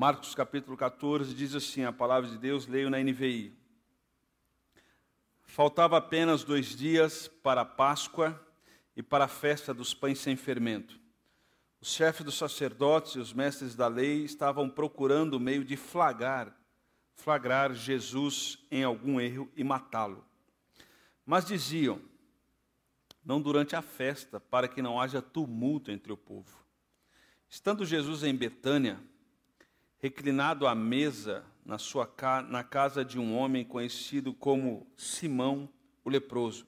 Marcos capítulo 14 diz assim: a palavra de Deus, leio na NVI. Faltava apenas dois dias para a Páscoa e para a festa dos pães sem fermento. Os chefes dos sacerdotes e os mestres da lei estavam procurando o meio de flagrar, flagrar Jesus em algum erro e matá-lo. Mas diziam: não durante a festa, para que não haja tumulto entre o povo. Estando Jesus em Betânia, reclinado à mesa na, sua, na casa de um homem conhecido como Simão o leproso,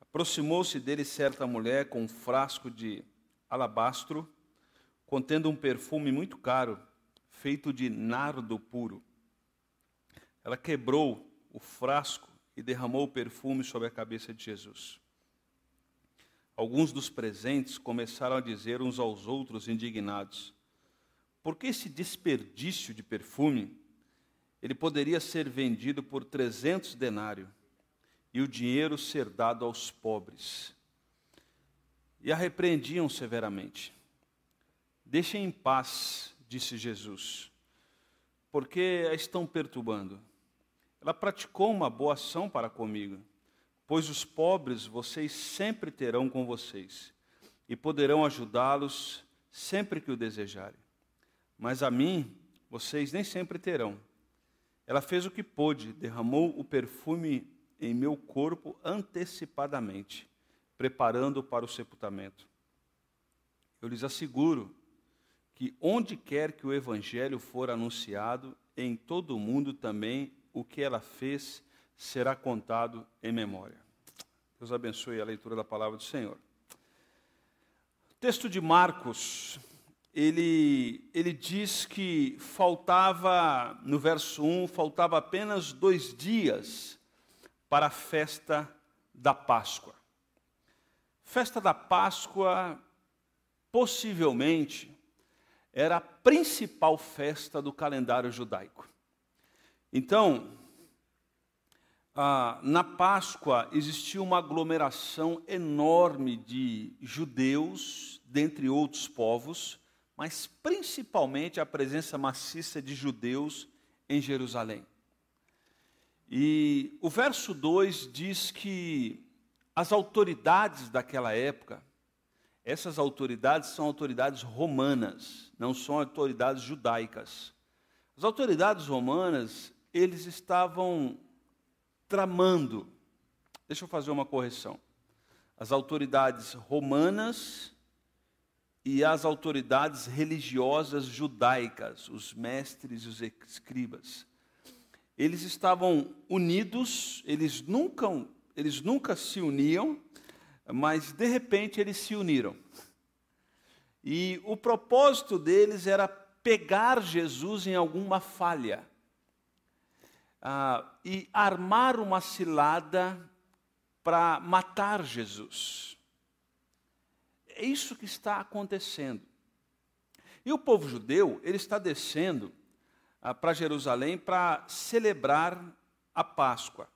aproximou-se dele certa mulher com um frasco de alabastro, contendo um perfume muito caro, feito de nardo puro. Ela quebrou o frasco e derramou o perfume sobre a cabeça de Jesus. Alguns dos presentes começaram a dizer uns aos outros, indignados: Por que esse desperdício de perfume? Ele poderia ser vendido por 300 denários e o dinheiro ser dado aos pobres. E a repreendiam severamente. Deixem em paz, disse Jesus, porque a estão perturbando. Ela praticou uma boa ação para comigo pois os pobres vocês sempre terão com vocês e poderão ajudá-los sempre que o desejarem. Mas a mim vocês nem sempre terão. Ela fez o que pôde, derramou o perfume em meu corpo antecipadamente, preparando para o sepultamento. Eu lhes asseguro que onde quer que o evangelho for anunciado, em todo o mundo também o que ela fez será contado em memória. Deus abençoe a leitura da palavra do Senhor. Texto de Marcos, ele, ele diz que faltava, no verso 1, faltava apenas dois dias para a festa da Páscoa. Festa da Páscoa, possivelmente, era a principal festa do calendário judaico. Então, ah, na Páscoa existia uma aglomeração enorme de judeus, dentre outros povos, mas principalmente a presença maciça de judeus em Jerusalém. E o verso 2 diz que as autoridades daquela época, essas autoridades são autoridades romanas, não são autoridades judaicas. As autoridades romanas, eles estavam tramando. Deixa eu fazer uma correção. As autoridades romanas e as autoridades religiosas judaicas, os mestres e os escribas. Eles estavam unidos, eles nunca, eles nunca se uniam, mas de repente eles se uniram. E o propósito deles era pegar Jesus em alguma falha ah, e armar uma cilada para matar Jesus. É isso que está acontecendo. E o povo judeu, ele está descendo ah, para Jerusalém para celebrar a Páscoa.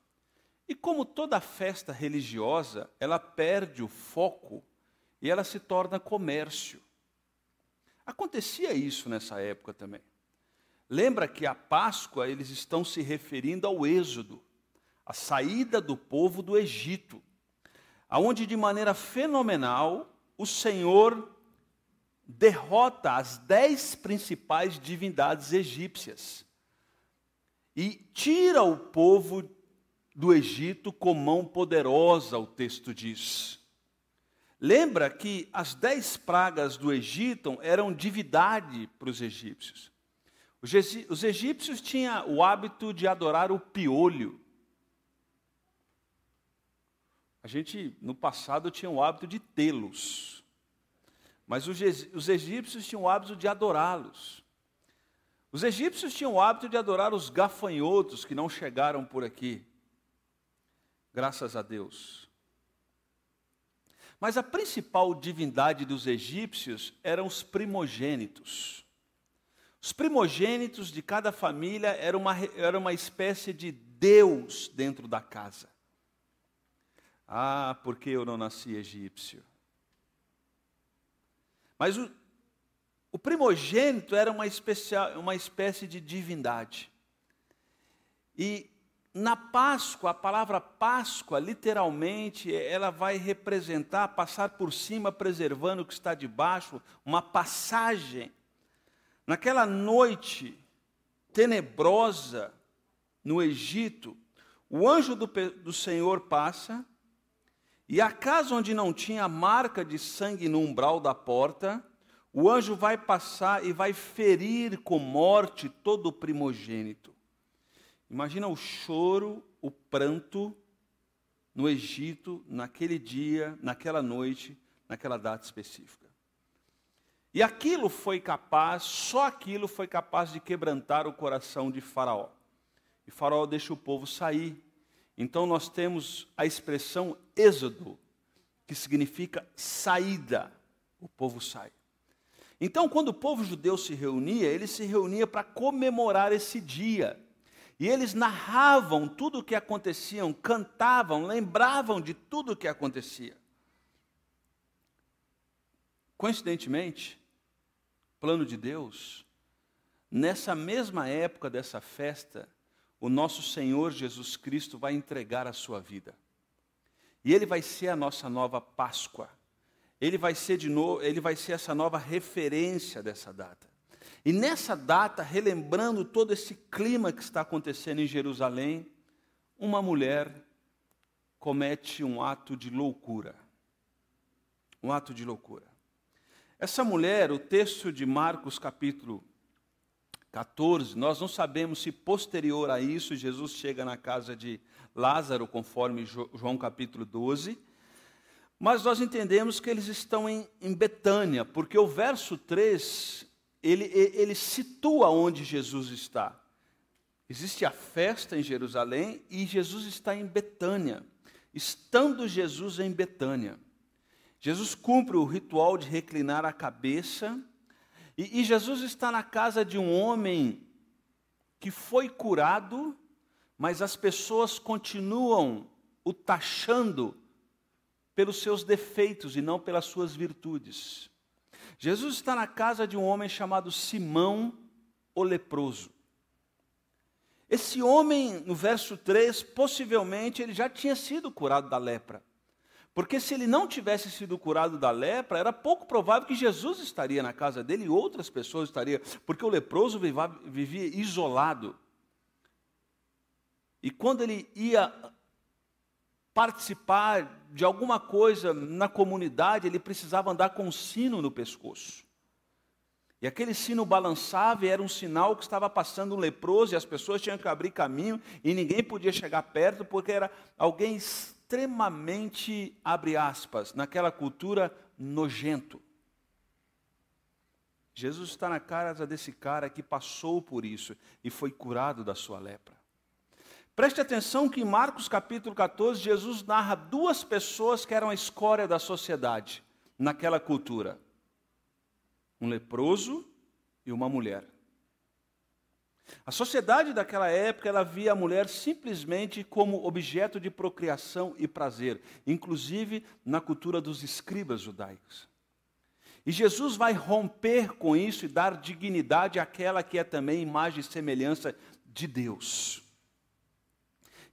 E como toda festa religiosa, ela perde o foco e ela se torna comércio. Acontecia isso nessa época também. Lembra que a Páscoa eles estão se referindo ao Êxodo, a saída do povo do Egito, aonde de maneira fenomenal o Senhor derrota as dez principais divindades egípcias e tira o povo do Egito com mão poderosa, o texto diz. Lembra que as dez pragas do Egito eram divindade para os egípcios. Os egípcios tinham o hábito de adorar o piolho. A gente, no passado, tinha o hábito de tê-los. Mas os egípcios tinham o hábito de adorá-los. Os egípcios tinham o hábito de adorar os gafanhotos que não chegaram por aqui. Graças a Deus. Mas a principal divindade dos egípcios eram os primogênitos. Os primogênitos de cada família era uma, era uma espécie de Deus dentro da casa. Ah, porque eu não nasci egípcio. Mas o, o primogênito era uma, especial, uma espécie de divindade. E na Páscoa, a palavra Páscoa, literalmente, ela vai representar passar por cima, preservando o que está debaixo, uma passagem. Naquela noite tenebrosa no Egito, o anjo do, do Senhor passa, e a casa onde não tinha marca de sangue no umbral da porta, o anjo vai passar e vai ferir com morte todo o primogênito. Imagina o choro, o pranto no Egito, naquele dia, naquela noite, naquela data específica. E aquilo foi capaz, só aquilo foi capaz de quebrantar o coração de Faraó. E Faraó deixa o povo sair. Então nós temos a expressão êxodo, que significa saída. O povo sai. Então, quando o povo judeu se reunia, ele se reunia para comemorar esse dia. E eles narravam tudo o que acontecia, cantavam, lembravam de tudo o que acontecia. Coincidentemente, plano de Deus, nessa mesma época dessa festa, o nosso Senhor Jesus Cristo vai entregar a sua vida. E ele vai ser a nossa nova Páscoa. Ele vai ser de novo, ele vai ser essa nova referência dessa data. E nessa data, relembrando todo esse clima que está acontecendo em Jerusalém, uma mulher comete um ato de loucura. Um ato de loucura. Essa mulher, o texto de Marcos capítulo 14, nós não sabemos se posterior a isso Jesus chega na casa de Lázaro, conforme João capítulo 12, mas nós entendemos que eles estão em, em Betânia, porque o verso 3 ele, ele situa onde Jesus está. Existe a festa em Jerusalém e Jesus está em Betânia. Estando Jesus em Betânia, Jesus cumpre o ritual de reclinar a cabeça e, e Jesus está na casa de um homem que foi curado, mas as pessoas continuam o taxando pelos seus defeitos e não pelas suas virtudes. Jesus está na casa de um homem chamado Simão o leproso. Esse homem, no verso 3, possivelmente ele já tinha sido curado da lepra. Porque se ele não tivesse sido curado da lepra, era pouco provável que Jesus estaria na casa dele e outras pessoas estariam, porque o leproso vivia isolado. E quando ele ia participar de alguma coisa na comunidade, ele precisava andar com um sino no pescoço. E aquele sino balançava e era um sinal que estava passando um leproso e as pessoas tinham que abrir caminho e ninguém podia chegar perto porque era alguém extremamente, abre aspas, naquela cultura nojento. Jesus está na casa desse cara que passou por isso e foi curado da sua lepra. Preste atenção que em Marcos capítulo 14, Jesus narra duas pessoas que eram a escória da sociedade naquela cultura: um leproso e uma mulher. A sociedade daquela época ela via a mulher simplesmente como objeto de procriação e prazer, inclusive na cultura dos escribas judaicos. E Jesus vai romper com isso e dar dignidade àquela que é também imagem e semelhança de Deus.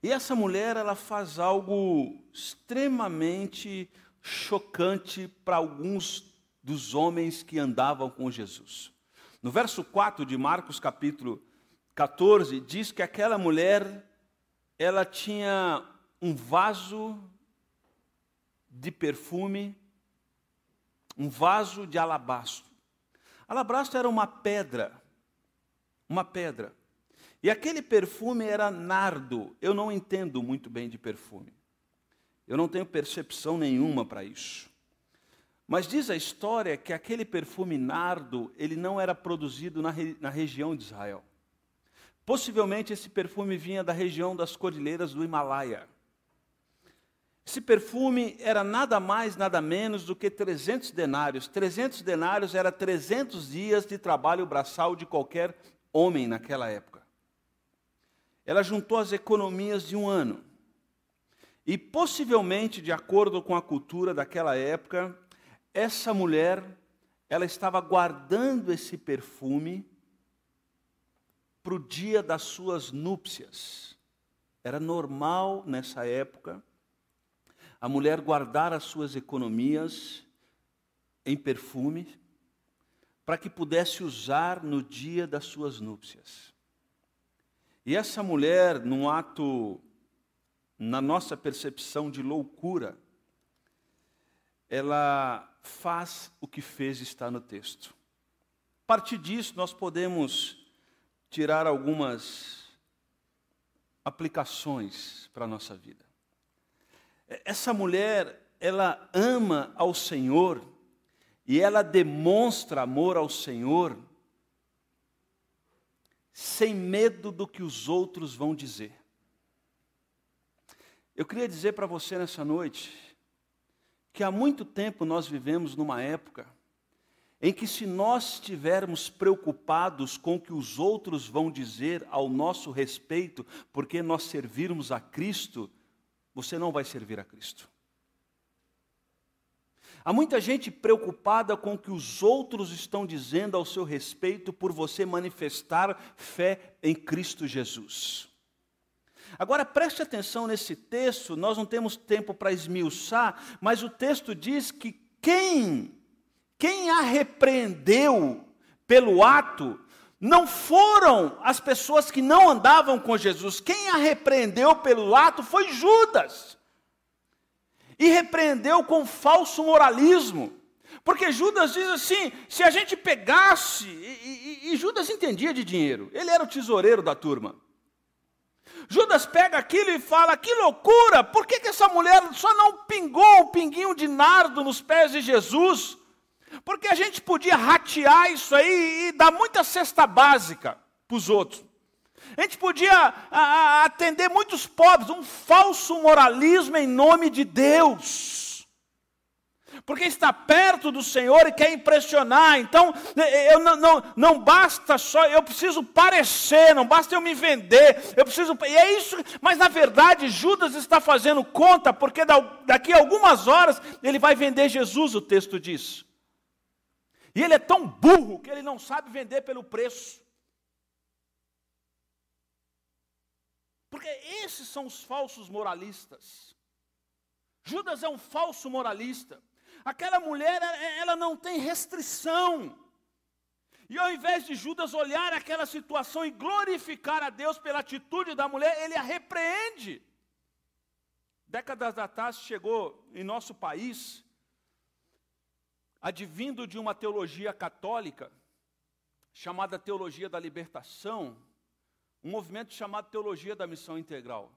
E essa mulher, ela faz algo extremamente chocante para alguns dos homens que andavam com Jesus. No verso 4 de Marcos, capítulo 14, diz que aquela mulher, ela tinha um vaso de perfume, um vaso de alabastro. Alabastro era uma pedra, uma pedra. E aquele perfume era nardo. Eu não entendo muito bem de perfume. Eu não tenho percepção nenhuma para isso. Mas diz a história que aquele perfume nardo, ele não era produzido na, na região de Israel. Possivelmente esse perfume vinha da região das cordilheiras do Himalaia. Esse perfume era nada mais, nada menos do que 300 denários. 300 denários era 300 dias de trabalho braçal de qualquer homem naquela época. Ela juntou as economias de um ano. E possivelmente, de acordo com a cultura daquela época, essa mulher, ela estava guardando esse perfume para o dia das suas núpcias. Era normal nessa época a mulher guardar as suas economias em perfume para que pudesse usar no dia das suas núpcias. E essa mulher, num ato, na nossa percepção de loucura, ela faz o que fez está no texto. A partir disso, nós podemos tirar algumas aplicações para a nossa vida. Essa mulher, ela ama ao Senhor e ela demonstra amor ao Senhor sem medo do que os outros vão dizer. Eu queria dizer para você nessa noite que há muito tempo nós vivemos numa época em que, se nós estivermos preocupados com o que os outros vão dizer ao nosso respeito, porque nós servirmos a Cristo, você não vai servir a Cristo. Há muita gente preocupada com o que os outros estão dizendo ao seu respeito por você manifestar fé em Cristo Jesus. Agora preste atenção nesse texto, nós não temos tempo para esmiuçar, mas o texto diz que quem quem a repreendeu pelo ato não foram as pessoas que não andavam com Jesus. Quem a repreendeu pelo ato foi Judas. E repreendeu com falso moralismo. Porque Judas diz assim: se a gente pegasse. E, e, e Judas entendia de dinheiro, ele era o tesoureiro da turma. Judas pega aquilo e fala: que loucura, por que, que essa mulher só não pingou um pinguinho de nardo nos pés de Jesus? Porque a gente podia ratear isso aí e dar muita cesta básica para os outros. A gente podia atender muitos pobres, um falso moralismo em nome de Deus. Porque está perto do Senhor e quer impressionar. Então, eu não, não, não basta só, eu preciso parecer, não basta eu me vender. Eu preciso. E é isso, mas na verdade Judas está fazendo conta, porque daqui a algumas horas ele vai vender Jesus, o texto diz. E ele é tão burro que ele não sabe vender pelo preço. Porque esses são os falsos moralistas. Judas é um falso moralista. Aquela mulher, ela não tem restrição. E ao invés de Judas olhar aquela situação e glorificar a Deus pela atitude da mulher, ele a repreende. Décadas atrás chegou em nosso país advindo de uma teologia católica, chamada Teologia da Libertação, um movimento chamado Teologia da Missão Integral.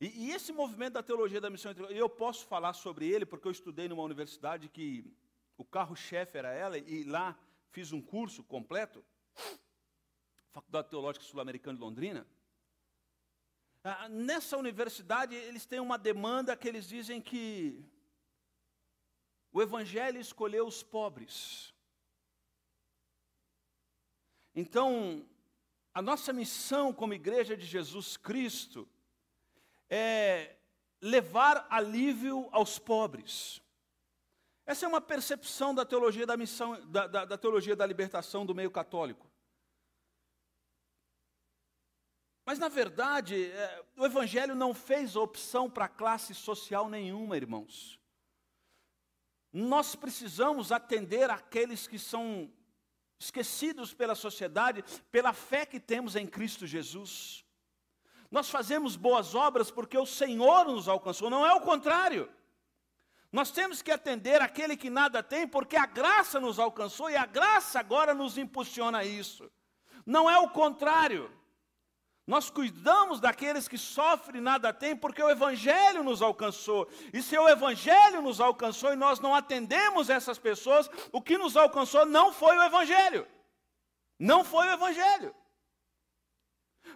E, e esse movimento da Teologia da Missão Integral, eu posso falar sobre ele porque eu estudei numa universidade que o carro-chefe era ela, e lá fiz um curso completo, Faculdade Teológica Sul-Americana de Londrina. Ah, nessa universidade, eles têm uma demanda que eles dizem que o Evangelho escolheu os pobres. Então, a nossa missão como Igreja de Jesus Cristo é levar alívio aos pobres. Essa é uma percepção da teologia da missão, da, da, da teologia da libertação do meio católico. Mas, na verdade, é, o Evangelho não fez opção para classe social nenhuma, irmãos. Nós precisamos atender aqueles que são esquecidos pela sociedade, pela fé que temos em Cristo Jesus. Nós fazemos boas obras porque o Senhor nos alcançou, não é o contrário. Nós temos que atender aquele que nada tem, porque a graça nos alcançou e a graça agora nos impulsiona a isso. Não é o contrário. Nós cuidamos daqueles que sofrem e nada têm, porque o Evangelho nos alcançou. E se o Evangelho nos alcançou e nós não atendemos essas pessoas, o que nos alcançou não foi o Evangelho. Não foi o Evangelho.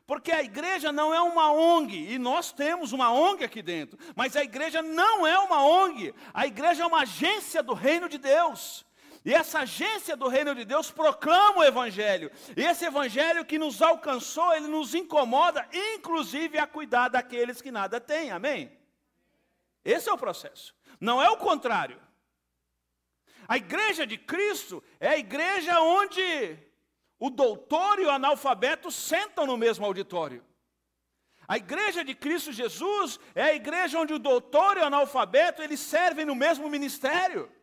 Porque a igreja não é uma ONG, e nós temos uma ONG aqui dentro, mas a igreja não é uma ONG, a igreja é uma agência do reino de Deus. E essa agência do reino de Deus proclama o Evangelho. E esse Evangelho que nos alcançou, ele nos incomoda, inclusive a cuidar daqueles que nada têm. Amém? Esse é o processo. Não é o contrário. A igreja de Cristo é a igreja onde o doutor e o analfabeto sentam no mesmo auditório. A igreja de Cristo Jesus é a igreja onde o doutor e o analfabeto eles servem no mesmo ministério.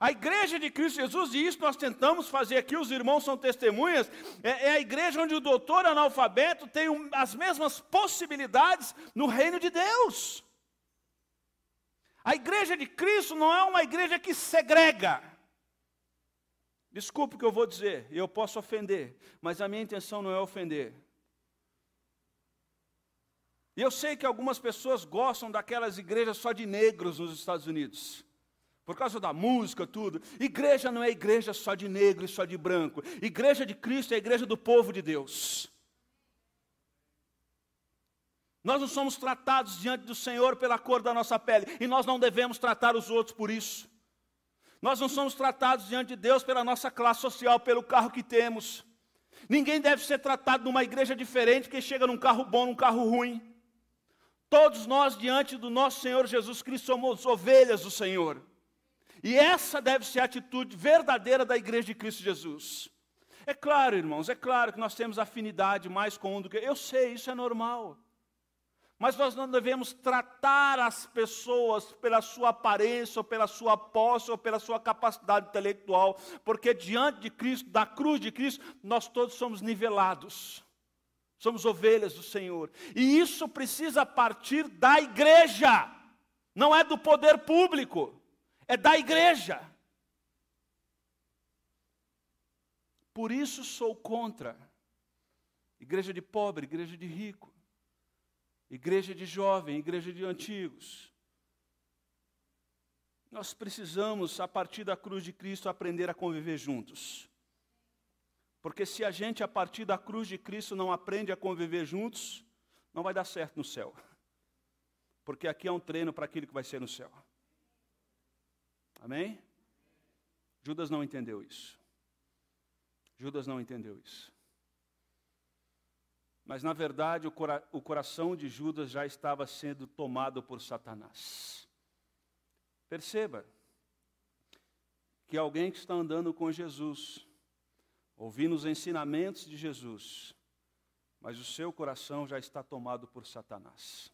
A igreja de Cristo Jesus, e isso nós tentamos fazer aqui, os irmãos são testemunhas, é, é a igreja onde o doutor analfabeto tem um, as mesmas possibilidades no reino de Deus. A igreja de Cristo não é uma igreja que segrega. Desculpe o que eu vou dizer, eu posso ofender, mas a minha intenção não é ofender. E eu sei que algumas pessoas gostam daquelas igrejas só de negros nos Estados Unidos. Por causa da música, tudo. Igreja não é igreja só de negro e só de branco. Igreja de Cristo é a igreja do povo de Deus. Nós não somos tratados diante do Senhor pela cor da nossa pele. E nós não devemos tratar os outros por isso. Nós não somos tratados diante de Deus pela nossa classe social, pelo carro que temos. Ninguém deve ser tratado numa igreja diferente que chega num carro bom, num carro ruim. Todos nós, diante do nosso Senhor Jesus Cristo, somos ovelhas do Senhor. E essa deve ser a atitude verdadeira da igreja de Cristo Jesus. É claro, irmãos, é claro que nós temos afinidade mais com um do que. Eu sei, isso é normal. Mas nós não devemos tratar as pessoas pela sua aparência, ou pela sua posse, ou pela sua capacidade intelectual, porque diante de Cristo, da cruz de Cristo, nós todos somos nivelados. Somos ovelhas do Senhor. E isso precisa partir da igreja, não é do poder público é da igreja. Por isso sou contra igreja de pobre, igreja de rico, igreja de jovem, igreja de antigos. Nós precisamos, a partir da cruz de Cristo, aprender a conviver juntos. Porque se a gente, a partir da cruz de Cristo, não aprende a conviver juntos, não vai dar certo no céu. Porque aqui é um treino para aquilo que vai ser no céu. Amém? Judas não entendeu isso. Judas não entendeu isso. Mas, na verdade, o, cora o coração de Judas já estava sendo tomado por Satanás. Perceba que alguém que está andando com Jesus, ouvindo os ensinamentos de Jesus, mas o seu coração já está tomado por Satanás.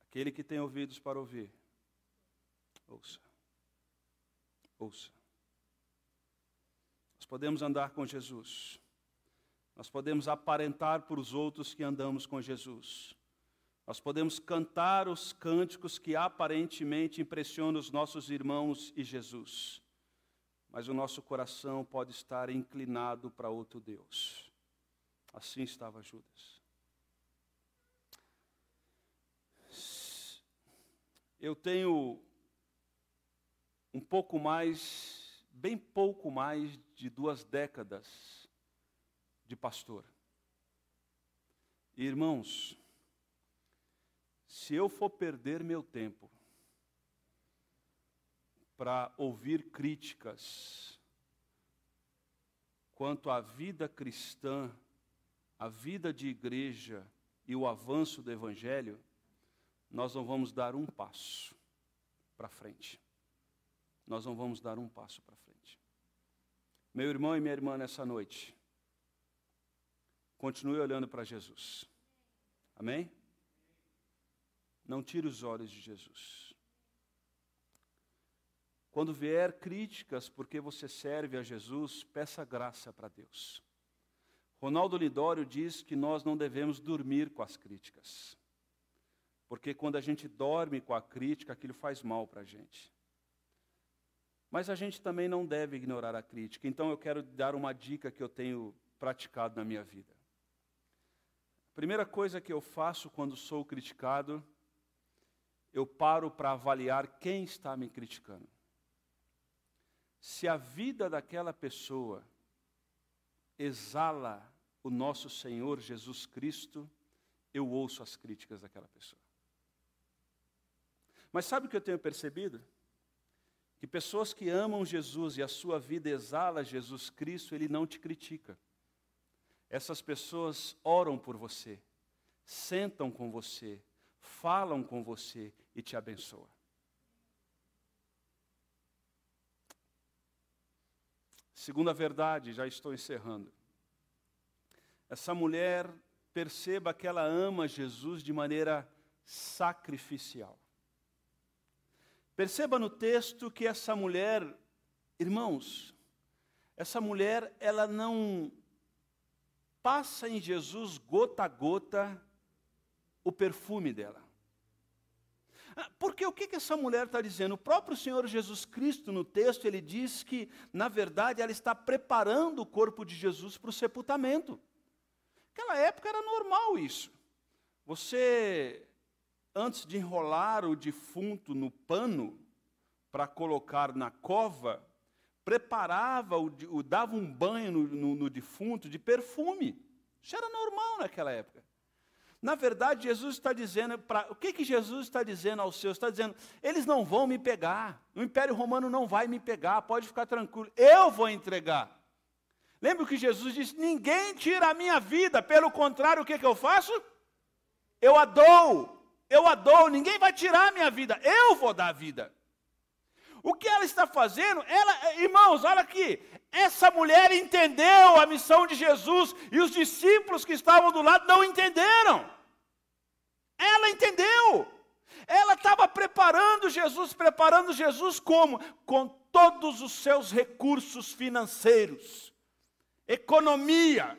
Aquele que tem ouvidos para ouvir, ouça. Ouça. Nós podemos andar com Jesus. Nós podemos aparentar para os outros que andamos com Jesus. Nós podemos cantar os cânticos que aparentemente impressionam os nossos irmãos e Jesus. Mas o nosso coração pode estar inclinado para outro Deus. Assim estava Judas. Eu tenho um pouco mais, bem pouco mais de duas décadas de pastor. Irmãos, se eu for perder meu tempo para ouvir críticas quanto à vida cristã, a vida de igreja e o avanço do evangelho, nós não vamos dar um passo para frente nós não vamos dar um passo para frente. Meu irmão e minha irmã, nessa noite, continue olhando para Jesus. Amém? Não tire os olhos de Jesus. Quando vier críticas porque você serve a Jesus, peça graça para Deus. Ronaldo Lidório diz que nós não devemos dormir com as críticas. Porque quando a gente dorme com a crítica, aquilo faz mal para a gente. Mas a gente também não deve ignorar a crítica. Então eu quero dar uma dica que eu tenho praticado na minha vida. A primeira coisa que eu faço quando sou criticado, eu paro para avaliar quem está me criticando. Se a vida daquela pessoa exala o nosso Senhor Jesus Cristo, eu ouço as críticas daquela pessoa. Mas sabe o que eu tenho percebido? Que pessoas que amam Jesus e a sua vida exala Jesus Cristo, ele não te critica. Essas pessoas oram por você, sentam com você, falam com você e te abençoam. Segunda verdade, já estou encerrando. Essa mulher, perceba que ela ama Jesus de maneira sacrificial. Perceba no texto que essa mulher, irmãos, essa mulher, ela não passa em Jesus gota a gota o perfume dela. Porque o que, que essa mulher está dizendo? O próprio Senhor Jesus Cristo, no texto, ele diz que, na verdade, ela está preparando o corpo de Jesus para o sepultamento. Naquela época era normal isso. Você antes de enrolar o defunto no pano para colocar na cova, preparava, o, o dava um banho no, no, no defunto de perfume. Isso era normal naquela época. Na verdade, Jesus está dizendo, pra, o que, que Jesus está dizendo aos seus? Está dizendo, eles não vão me pegar, o Império Romano não vai me pegar, pode ficar tranquilo, eu vou entregar. Lembra o que Jesus disse? Ninguém tira a minha vida, pelo contrário, o que, que eu faço? Eu a dou eu a dou, ninguém vai tirar a minha vida, eu vou dar a vida. O que ela está fazendo? Ela, irmãos, olha aqui, essa mulher entendeu a missão de Jesus e os discípulos que estavam do lado não entenderam. Ela entendeu. Ela estava preparando Jesus, preparando Jesus como? Com todos os seus recursos financeiros, economia,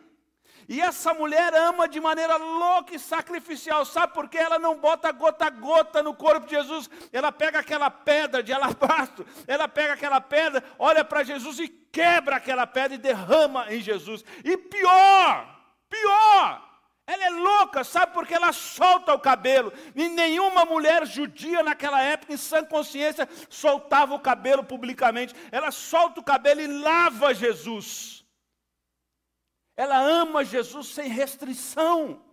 e essa mulher ama de maneira louca e sacrificial. Sabe por quê? Ela não bota gota a gota no corpo de Jesus. Ela pega aquela pedra de alabastro, ela pega aquela pedra, olha para Jesus e quebra aquela pedra e derrama em Jesus. E pior, pior, ela é louca, sabe porque ela solta o cabelo. E nenhuma mulher judia naquela época, em sã consciência, soltava o cabelo publicamente. Ela solta o cabelo e lava Jesus. Ela ama Jesus sem restrição.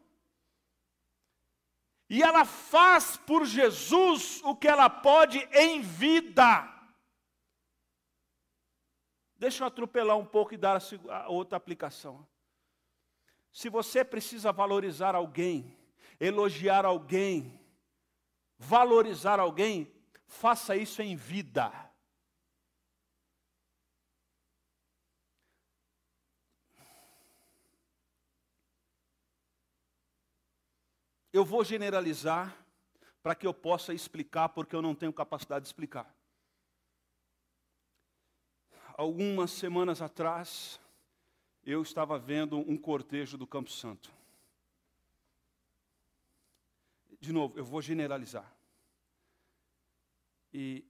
E ela faz por Jesus o que ela pode em vida. Deixa eu atropelar um pouco e dar a outra aplicação. Se você precisa valorizar alguém, elogiar alguém, valorizar alguém, faça isso em vida. Eu vou generalizar para que eu possa explicar, porque eu não tenho capacidade de explicar. Algumas semanas atrás, eu estava vendo um cortejo do Campo Santo. De novo, eu vou generalizar. E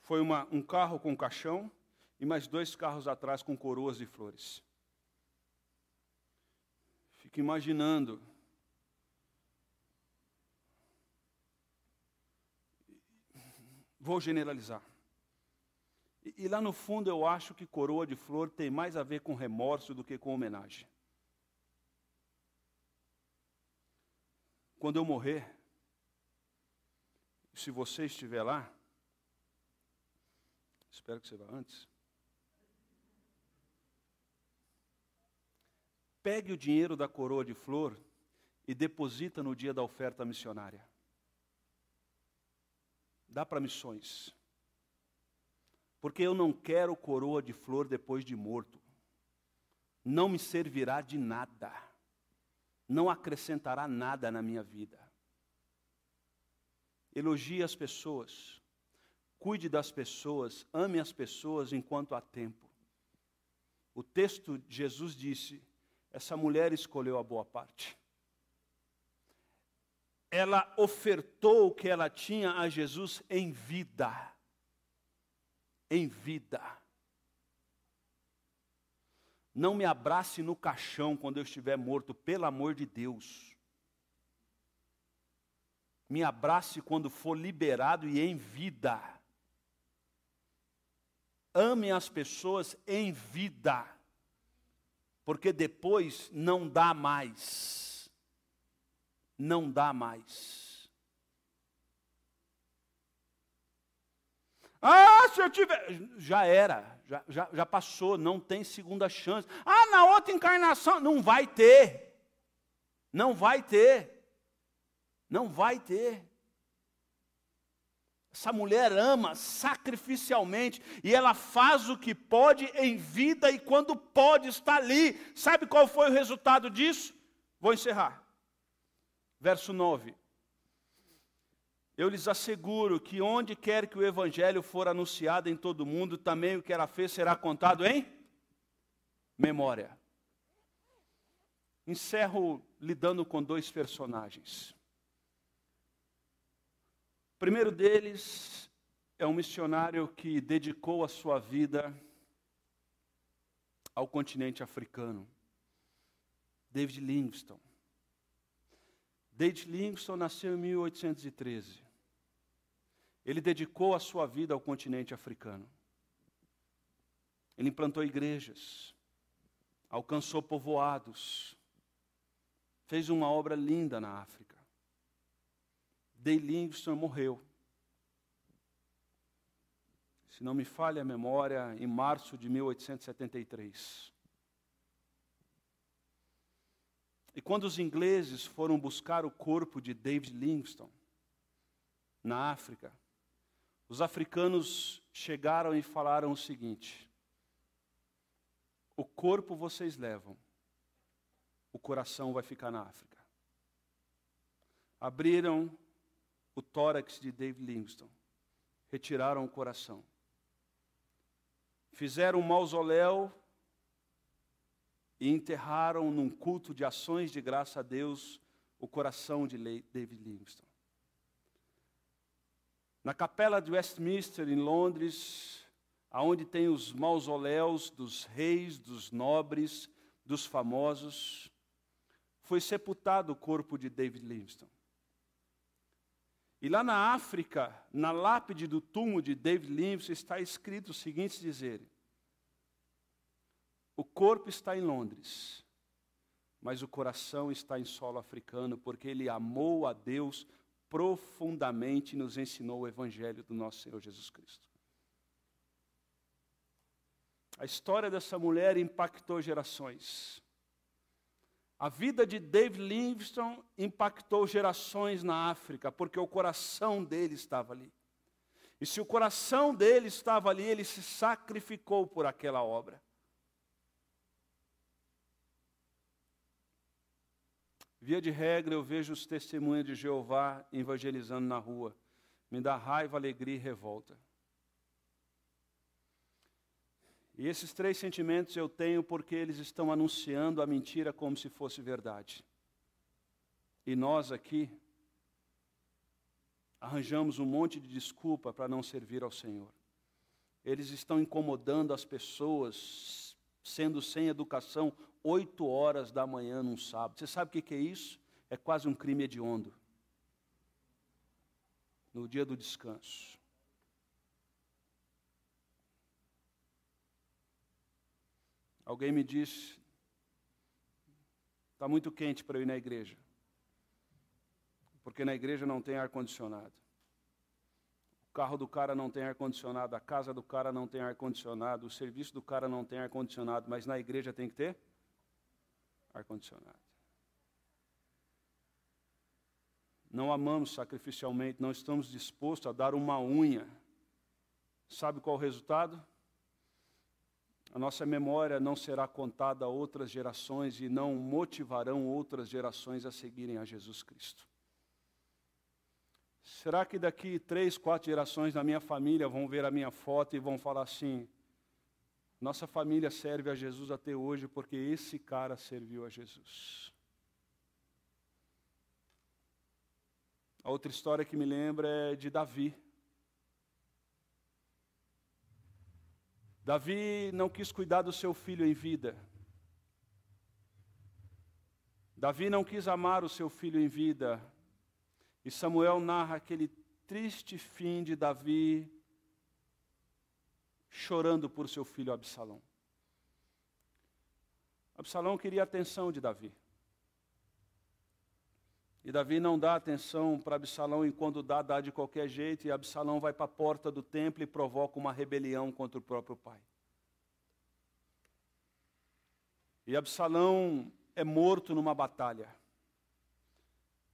foi uma, um carro com caixão e mais dois carros atrás com coroas de flores. Fico imaginando Vou generalizar. E, e lá no fundo eu acho que coroa de flor tem mais a ver com remorso do que com homenagem. Quando eu morrer, se você estiver lá, espero que você vá antes. Pegue o dinheiro da coroa de flor e deposita no dia da oferta missionária dá para missões. Porque eu não quero coroa de flor depois de morto. Não me servirá de nada. Não acrescentará nada na minha vida. Elogie as pessoas. Cuide das pessoas, ame as pessoas enquanto há tempo. O texto de Jesus disse: essa mulher escolheu a boa parte ela ofertou o que ela tinha a Jesus em vida. Em vida. Não me abrace no caixão quando eu estiver morto, pelo amor de Deus. Me abrace quando for liberado e em vida. Ame as pessoas em vida, porque depois não dá mais não dá mais. Ah, se eu tiver. Já era, já, já, já passou, não tem segunda chance. Ah, na outra encarnação. Não vai ter. Não vai ter. Não vai ter. Essa mulher ama sacrificialmente e ela faz o que pode em vida e quando pode está ali. Sabe qual foi o resultado disso? Vou encerrar. Verso 9. Eu lhes asseguro que onde quer que o evangelho for anunciado em todo o mundo, também o que ela fez será contado em memória. Encerro lidando com dois personagens. O primeiro deles é um missionário que dedicou a sua vida ao continente africano, David Livingstone. David Livingstone nasceu em 1813. Ele dedicou a sua vida ao continente africano. Ele implantou igrejas, alcançou povoados, fez uma obra linda na África. Day Livingstone morreu. Se não me falha a memória, em março de 1873. E quando os ingleses foram buscar o corpo de David Livingstone na África, os africanos chegaram e falaram o seguinte: O corpo vocês levam, o coração vai ficar na África. Abriram o tórax de David Livingstone, retiraram o coração, fizeram um mausoléu e enterraram num culto de ações de graça a Deus o coração de David Livingstone. Na capela de Westminster, em Londres, aonde tem os mausoléus dos reis, dos nobres, dos famosos, foi sepultado o corpo de David Livingstone. E lá na África, na lápide do túmulo de David Livingstone, está escrito o seguinte dizer: O corpo está em Londres, mas o coração está em solo africano, porque ele amou a Deus profundamente e nos ensinou o evangelho do nosso Senhor Jesus Cristo. A história dessa mulher impactou gerações. A vida de David Livingstone impactou gerações na África, porque o coração dele estava ali. E se o coração dele estava ali, ele se sacrificou por aquela obra. Via de regra, eu vejo os testemunhos de Jeová evangelizando na rua. Me dá raiva, alegria e revolta. E esses três sentimentos eu tenho porque eles estão anunciando a mentira como se fosse verdade. E nós aqui arranjamos um monte de desculpa para não servir ao Senhor. Eles estão incomodando as pessoas, sendo sem educação, oito horas da manhã num sábado. Você sabe o que é isso? É quase um crime hediondo. No dia do descanso. Alguém me disse: está muito quente para eu ir na igreja, porque na igreja não tem ar-condicionado. Carro do cara não tem ar-condicionado, a casa do cara não tem ar-condicionado, o serviço do cara não tem ar-condicionado, mas na igreja tem que ter ar-condicionado. Não amamos sacrificialmente, não estamos dispostos a dar uma unha. Sabe qual o resultado? A nossa memória não será contada a outras gerações e não motivarão outras gerações a seguirem a Jesus Cristo. Será que daqui três, quatro gerações da minha família vão ver a minha foto e vão falar assim: nossa família serve a Jesus até hoje porque esse cara serviu a Jesus? A outra história que me lembra é de Davi. Davi não quis cuidar do seu filho em vida. Davi não quis amar o seu filho em vida. E Samuel narra aquele triste fim de Davi chorando por seu filho Absalão. Absalão queria a atenção de Davi. E Davi não dá atenção para Absalão, e quando dá, dá de qualquer jeito, e Absalão vai para a porta do templo e provoca uma rebelião contra o próprio pai. E Absalão é morto numa batalha.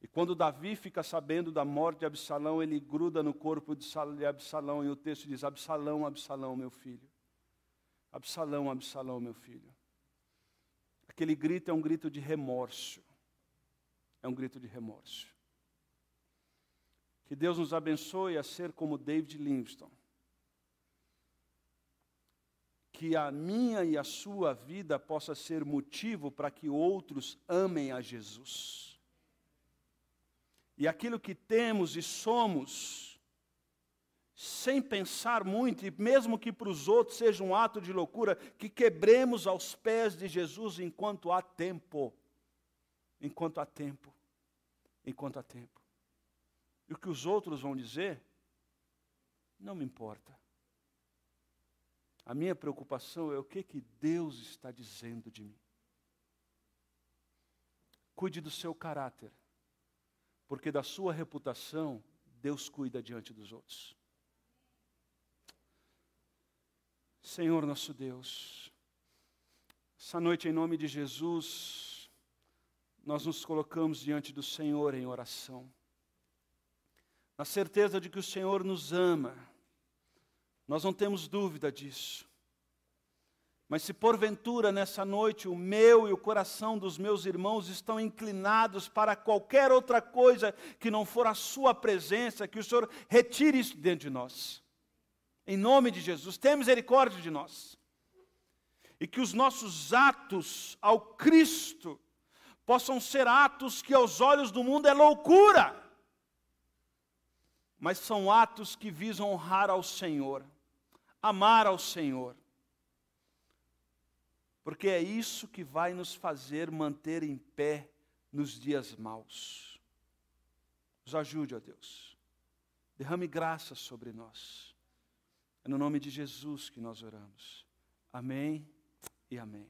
E quando Davi fica sabendo da morte de Absalão, ele gruda no corpo de Absalão, e o texto diz: Absalão, Absalão, meu filho. Absalão, Absalão, meu filho. Aquele grito é um grito de remorso. É um grito de remorso. Que Deus nos abençoe a ser como David Livingstone. Que a minha e a sua vida possa ser motivo para que outros amem a Jesus. E aquilo que temos e somos, sem pensar muito, e mesmo que para os outros seja um ato de loucura, que quebremos aos pés de Jesus enquanto há tempo. Enquanto há tempo. Enquanto há tempo. E o que os outros vão dizer, não me importa. A minha preocupação é o que, que Deus está dizendo de mim. Cuide do seu caráter porque da sua reputação Deus cuida diante dos outros. Senhor nosso Deus, essa noite em nome de Jesus, nós nos colocamos diante do Senhor em oração, na certeza de que o Senhor nos ama, nós não temos dúvida disso. Mas se porventura nessa noite o meu e o coração dos meus irmãos estão inclinados para qualquer outra coisa que não for a Sua presença, que o Senhor retire isso dentro de nós. Em nome de Jesus, tenha misericórdia de nós. E que os nossos atos ao Cristo possam ser atos que aos olhos do mundo é loucura, mas são atos que visam honrar ao Senhor, amar ao Senhor porque é isso que vai nos fazer manter em pé nos dias maus. Nos ajude, ó Deus. Derrame graça sobre nós. É no nome de Jesus que nós oramos. Amém e amém.